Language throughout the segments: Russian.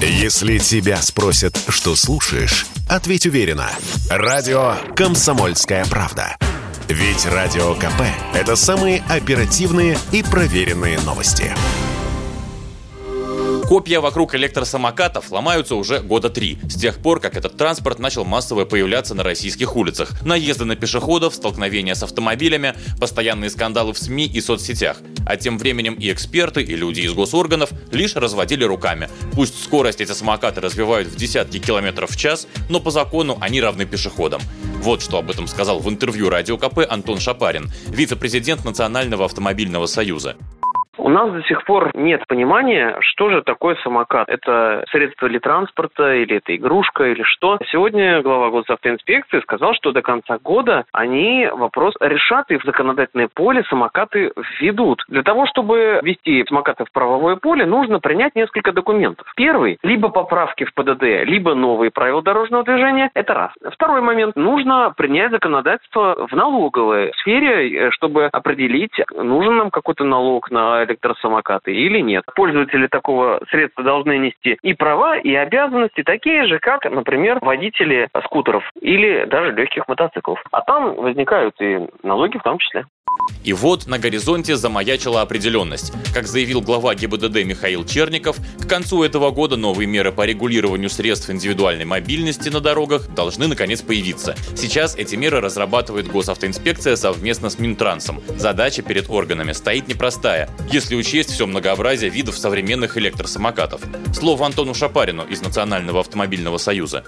Если тебя спросят, что слушаешь, ответь уверенно. Радио «Комсомольская правда». Ведь Радио КП – это самые оперативные и проверенные новости. Копья вокруг электросамокатов ломаются уже года три, с тех пор, как этот транспорт начал массово появляться на российских улицах. Наезды на пешеходов, столкновения с автомобилями, постоянные скандалы в СМИ и соцсетях. А тем временем и эксперты, и люди из госорганов лишь разводили руками. Пусть скорость эти самокаты развивают в десятки километров в час, но по закону они равны пешеходам. Вот что об этом сказал в интервью Радио КП Антон Шапарин, вице-президент Национального автомобильного союза. У нас до сих пор нет понимания, что же такое самокат. Это средство ли транспорта, или это игрушка, или что. Сегодня глава госавтоинспекции сказал, что до конца года они вопрос решат и в законодательное поле самокаты введут. Для того, чтобы ввести самокаты в правовое поле, нужно принять несколько документов. Первый, либо поправки в ПДД, либо новые правила дорожного движения. Это раз. Второй момент. Нужно принять законодательство в налоговой сфере, э, чтобы определить, нужен нам какой-то налог на электросамокаты или нет. Пользователи такого средства должны нести и права, и обязанности такие же, как, например, водители скутеров или даже легких мотоциклов. А там возникают и налоги в том числе. И вот на горизонте замаячила определенность. Как заявил глава ГИБДД Михаил Черников, к концу этого года новые меры по регулированию средств индивидуальной мобильности на дорогах должны наконец появиться. Сейчас эти меры разрабатывает госавтоинспекция совместно с Минтрансом. Задача перед органами стоит непростая, если учесть все многообразие видов современных электросамокатов. Слово Антону Шапарину из Национального автомобильного союза.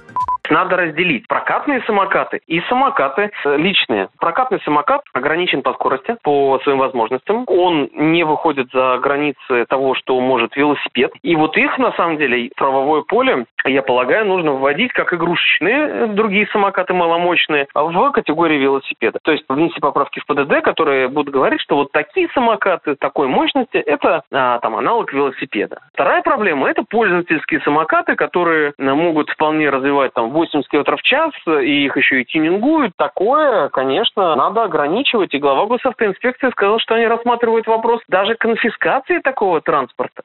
Надо разделить прокатные самокаты и самокаты личные. Прокатный самокат ограничен по скорости, по своим возможностям. Он не выходит за границы того, что может велосипед. И вот их, на самом деле, правовое поле, я полагаю, нужно вводить как игрушечные другие самокаты маломощные в категории велосипеда. То есть внести поправки в ПДД, которые будут говорить, что вот такие самокаты такой мощности, это а, там аналог велосипеда. Вторая проблема – это пользовательские самокаты, которые могут вполне развивать там 80 км в час, и их еще и тюнингуют, такое, конечно, надо ограничивать. И глава госавтоинспекции сказал, что они рассматривают вопрос даже конфискации такого транспорта.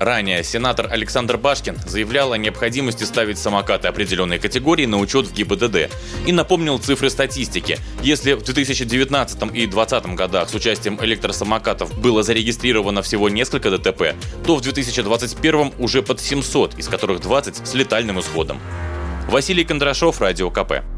Ранее сенатор Александр Башкин заявлял о необходимости ставить самокаты определенной категории на учет в ГИБДД и напомнил цифры статистики. Если в 2019 и 2020 годах с участием электросамокатов было зарегистрировано всего несколько ДТП, то в 2021 уже под 700, из которых 20 с летальным исходом. Василий Кондрашов, Радио КП.